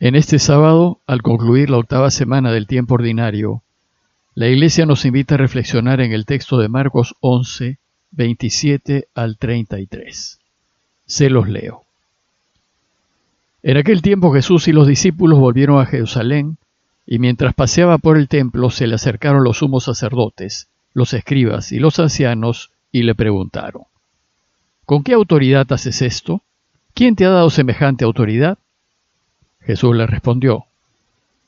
En este sábado, al concluir la octava semana del tiempo ordinario, la Iglesia nos invita a reflexionar en el texto de Marcos 11, 27 al 33. Se los leo. En aquel tiempo Jesús y los discípulos volvieron a Jerusalén, y mientras paseaba por el templo se le acercaron los sumos sacerdotes, los escribas y los ancianos, y le preguntaron, ¿Con qué autoridad haces esto? ¿Quién te ha dado semejante autoridad? Jesús les respondió,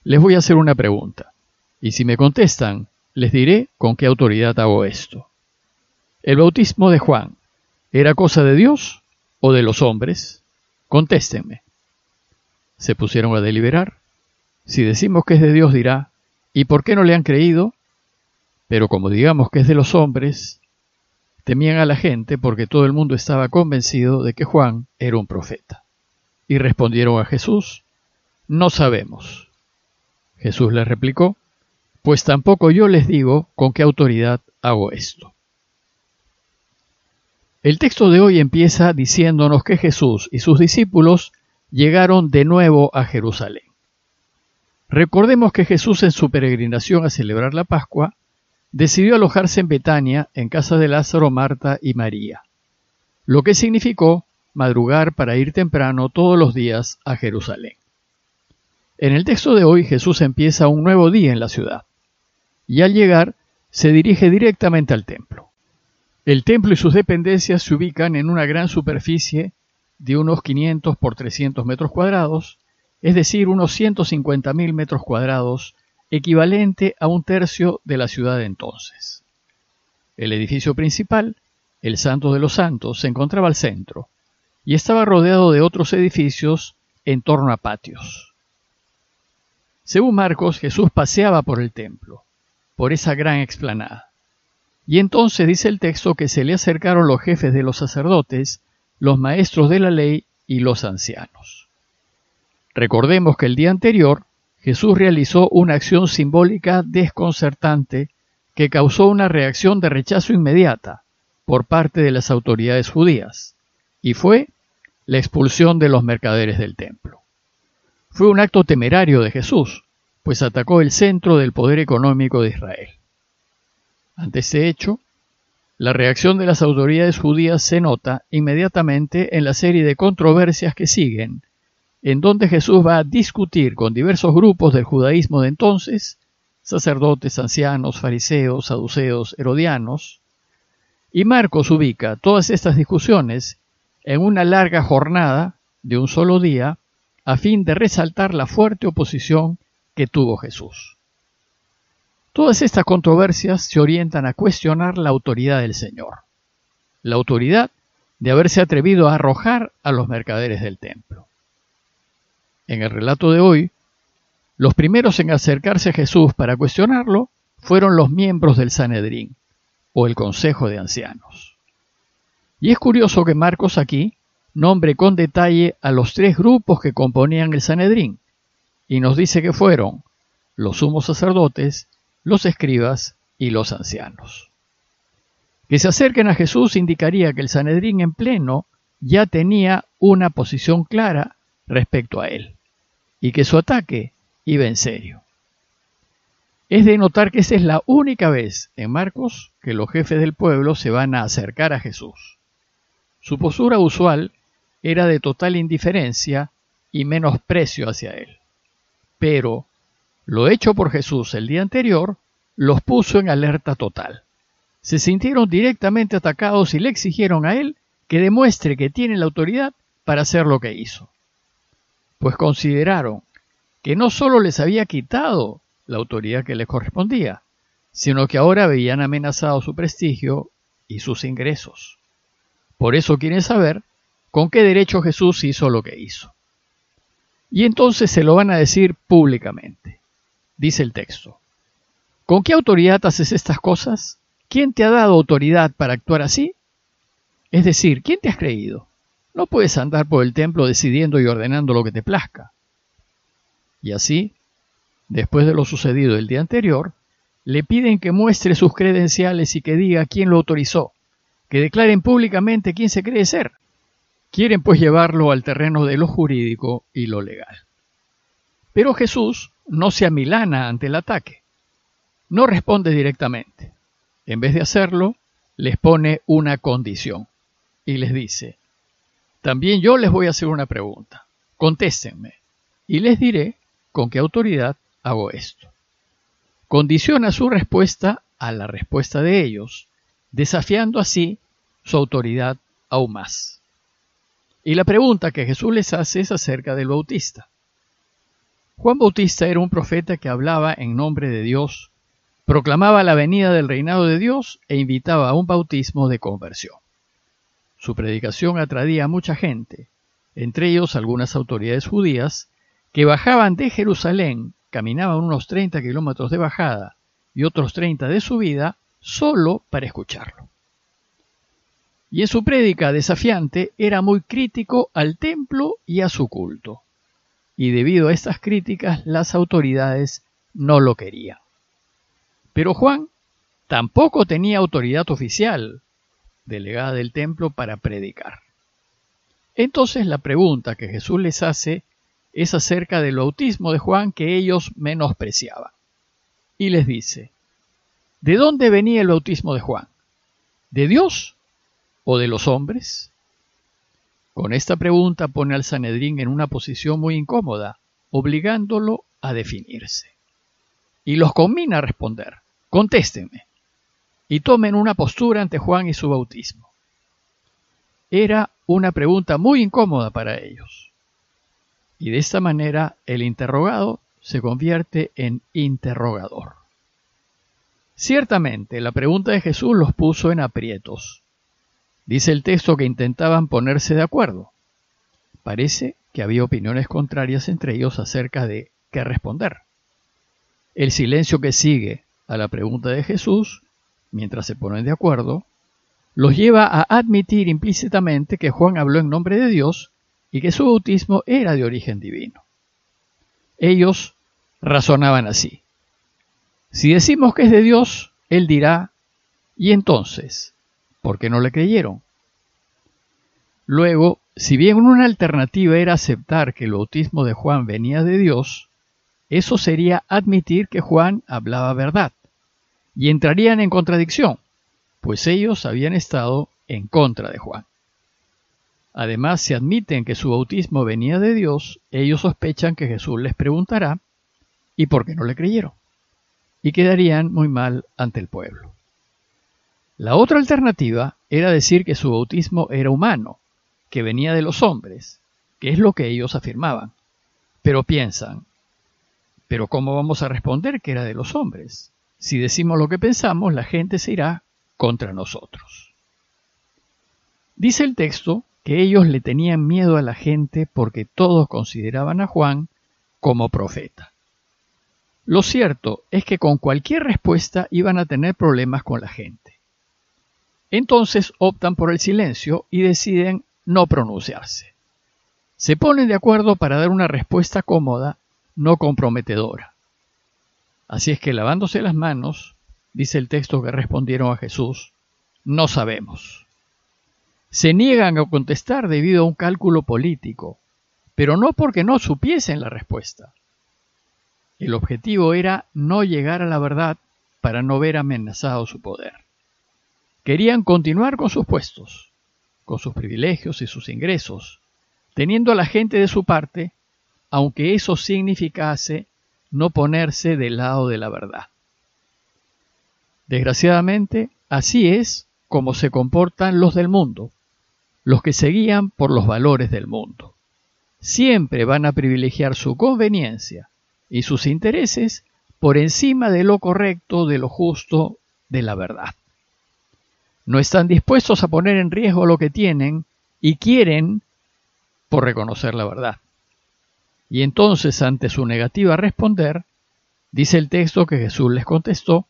Les voy a hacer una pregunta, y si me contestan, les diré con qué autoridad hago esto. ¿El bautismo de Juan era cosa de Dios o de los hombres? Contéstenme. Se pusieron a deliberar. Si decimos que es de Dios, dirá, ¿y por qué no le han creído? Pero como digamos que es de los hombres, temían a la gente porque todo el mundo estaba convencido de que Juan era un profeta. Y respondieron a Jesús, no sabemos. Jesús les replicó, pues tampoco yo les digo con qué autoridad hago esto. El texto de hoy empieza diciéndonos que Jesús y sus discípulos llegaron de nuevo a Jerusalén. Recordemos que Jesús en su peregrinación a celebrar la Pascua decidió alojarse en Betania en casa de Lázaro, Marta y María, lo que significó madrugar para ir temprano todos los días a Jerusalén. En el texto de hoy Jesús empieza un nuevo día en la ciudad y al llegar se dirige directamente al templo. El templo y sus dependencias se ubican en una gran superficie de unos 500 por 300 metros cuadrados, es decir, unos 150.000 metros cuadrados, equivalente a un tercio de la ciudad de entonces. El edificio principal, el Santo de los Santos, se encontraba al centro y estaba rodeado de otros edificios en torno a patios. Según Marcos, Jesús paseaba por el templo, por esa gran explanada. Y entonces dice el texto que se le acercaron los jefes de los sacerdotes, los maestros de la ley y los ancianos. Recordemos que el día anterior Jesús realizó una acción simbólica desconcertante que causó una reacción de rechazo inmediata por parte de las autoridades judías, y fue la expulsión de los mercaderes del templo. Fue un acto temerario de Jesús, pues atacó el centro del poder económico de Israel. Ante este hecho, la reacción de las autoridades judías se nota inmediatamente en la serie de controversias que siguen, en donde Jesús va a discutir con diversos grupos del judaísmo de entonces, sacerdotes, ancianos, fariseos, saduceos, herodianos, y Marcos ubica todas estas discusiones en una larga jornada de un solo día a fin de resaltar la fuerte oposición que tuvo Jesús. Todas estas controversias se orientan a cuestionar la autoridad del Señor, la autoridad de haberse atrevido a arrojar a los mercaderes del templo. En el relato de hoy, los primeros en acercarse a Jesús para cuestionarlo fueron los miembros del Sanedrín, o el Consejo de Ancianos. Y es curioso que Marcos aquí nombre con detalle a los tres grupos que componían el Sanedrín, y nos dice que fueron los sumos sacerdotes, los escribas y los ancianos. Que se acerquen a Jesús indicaría que el Sanedrín en pleno ya tenía una posición clara respecto a él, y que su ataque iba en serio. Es de notar que esta es la única vez en Marcos que los jefes del pueblo se van a acercar a Jesús. Su postura usual era de total indiferencia y menosprecio hacia él. Pero lo hecho por Jesús el día anterior los puso en alerta total. Se sintieron directamente atacados y le exigieron a él que demuestre que tiene la autoridad para hacer lo que hizo. Pues consideraron que no solo les había quitado la autoridad que les correspondía, sino que ahora habían amenazado su prestigio y sus ingresos. Por eso quieren saber con qué derecho Jesús hizo lo que hizo. Y entonces se lo van a decir públicamente. Dice el texto. ¿Con qué autoridad haces estas cosas? ¿Quién te ha dado autoridad para actuar así? Es decir, ¿quién te has creído? No puedes andar por el templo decidiendo y ordenando lo que te plazca. Y así, después de lo sucedido el día anterior, le piden que muestre sus credenciales y que diga quién lo autorizó, que declaren públicamente quién se cree ser. Quieren pues llevarlo al terreno de lo jurídico y lo legal. Pero Jesús no se amilana ante el ataque. No responde directamente. En vez de hacerlo, les pone una condición y les dice, también yo les voy a hacer una pregunta. Contéstenme y les diré con qué autoridad hago esto. Condiciona su respuesta a la respuesta de ellos, desafiando así su autoridad aún más. Y la pregunta que Jesús les hace es acerca del Bautista. Juan Bautista era un profeta que hablaba en nombre de Dios, proclamaba la venida del reinado de Dios e invitaba a un bautismo de conversión. Su predicación atraía a mucha gente, entre ellos algunas autoridades judías, que bajaban de Jerusalén, caminaban unos 30 kilómetros de bajada y otros 30 de subida, solo para escucharlo. Y en su prédica desafiante era muy crítico al templo y a su culto. Y debido a estas críticas las autoridades no lo querían. Pero Juan tampoco tenía autoridad oficial, delegada del templo, para predicar. Entonces la pregunta que Jesús les hace es acerca del bautismo de Juan que ellos menospreciaban. Y les dice, ¿de dónde venía el bautismo de Juan? ¿De Dios o de los hombres? Con esta pregunta pone al Sanedrín en una posición muy incómoda, obligándolo a definirse. Y los combina a responder, contéstenme, y tomen una postura ante Juan y su bautismo. Era una pregunta muy incómoda para ellos. Y de esta manera el interrogado se convierte en interrogador. Ciertamente, la pregunta de Jesús los puso en aprietos. Dice el texto que intentaban ponerse de acuerdo. Parece que había opiniones contrarias entre ellos acerca de qué responder. El silencio que sigue a la pregunta de Jesús, mientras se ponen de acuerdo, los lleva a admitir implícitamente que Juan habló en nombre de Dios y que su bautismo era de origen divino. Ellos razonaban así. Si decimos que es de Dios, Él dirá, ¿y entonces? ¿Por qué no le creyeron? Luego, si bien una alternativa era aceptar que el bautismo de Juan venía de Dios, eso sería admitir que Juan hablaba verdad, y entrarían en contradicción, pues ellos habían estado en contra de Juan. Además, si admiten que su bautismo venía de Dios, ellos sospechan que Jesús les preguntará ¿y por qué no le creyeron? Y quedarían muy mal ante el pueblo. La otra alternativa era decir que su bautismo era humano, que venía de los hombres, que es lo que ellos afirmaban. Pero piensan, ¿pero cómo vamos a responder que era de los hombres? Si decimos lo que pensamos, la gente se irá contra nosotros. Dice el texto que ellos le tenían miedo a la gente porque todos consideraban a Juan como profeta. Lo cierto es que con cualquier respuesta iban a tener problemas con la gente. Entonces optan por el silencio y deciden no pronunciarse. Se ponen de acuerdo para dar una respuesta cómoda, no comprometedora. Así es que lavándose las manos, dice el texto que respondieron a Jesús, no sabemos. Se niegan a contestar debido a un cálculo político, pero no porque no supiesen la respuesta. El objetivo era no llegar a la verdad para no ver amenazado su poder. Querían continuar con sus puestos, con sus privilegios y sus ingresos, teniendo a la gente de su parte, aunque eso significase no ponerse del lado de la verdad. Desgraciadamente, así es como se comportan los del mundo, los que se guían por los valores del mundo. Siempre van a privilegiar su conveniencia y sus intereses por encima de lo correcto, de lo justo, de la verdad no están dispuestos a poner en riesgo lo que tienen y quieren por reconocer la verdad. Y entonces, ante su negativa a responder, dice el texto que Jesús les contestó,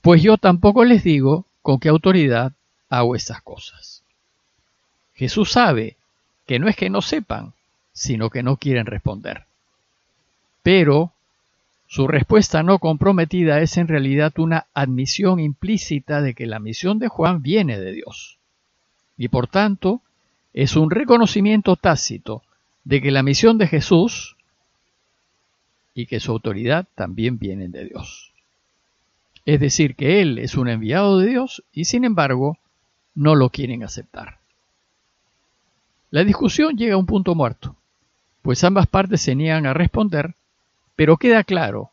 pues yo tampoco les digo con qué autoridad hago estas cosas. Jesús sabe que no es que no sepan, sino que no quieren responder. Pero su respuesta no comprometida es en realidad una admisión implícita de que la misión de Juan viene de Dios. Y por tanto, es un reconocimiento tácito de que la misión de Jesús y que su autoridad también vienen de Dios. Es decir, que Él es un enviado de Dios y sin embargo no lo quieren aceptar. La discusión llega a un punto muerto, pues ambas partes se niegan a responder, pero queda claro,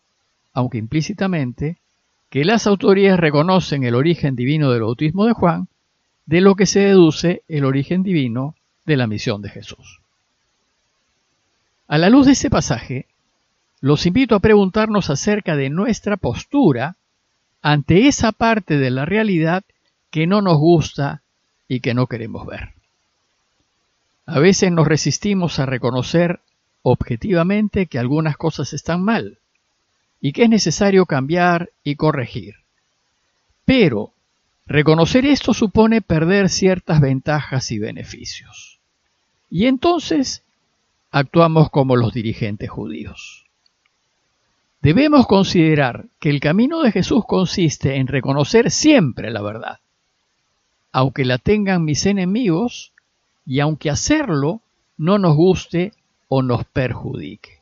aunque implícitamente, que las autoridades reconocen el origen divino del bautismo de Juan, de lo que se deduce el origen divino de la misión de Jesús. A la luz de este pasaje, los invito a preguntarnos acerca de nuestra postura ante esa parte de la realidad que no nos gusta y que no queremos ver. A veces nos resistimos a reconocer objetivamente que algunas cosas están mal y que es necesario cambiar y corregir. Pero reconocer esto supone perder ciertas ventajas y beneficios. Y entonces actuamos como los dirigentes judíos. Debemos considerar que el camino de Jesús consiste en reconocer siempre la verdad, aunque la tengan mis enemigos y aunque hacerlo no nos guste o nos perjudique.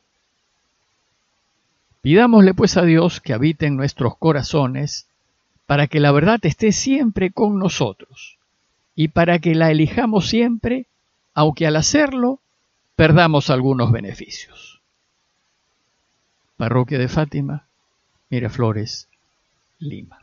Pidámosle pues a Dios que habite en nuestros corazones para que la verdad esté siempre con nosotros y para que la elijamos siempre, aunque al hacerlo perdamos algunos beneficios. Parroquia de Fátima, Miraflores, Lima.